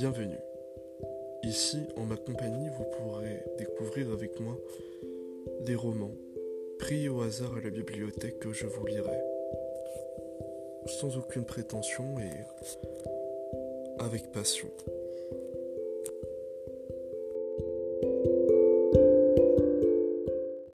Bienvenue. Ici, en ma compagnie, vous pourrez découvrir avec moi des romans pris au hasard à la bibliothèque que je vous lirai. Sans aucune prétention et avec passion.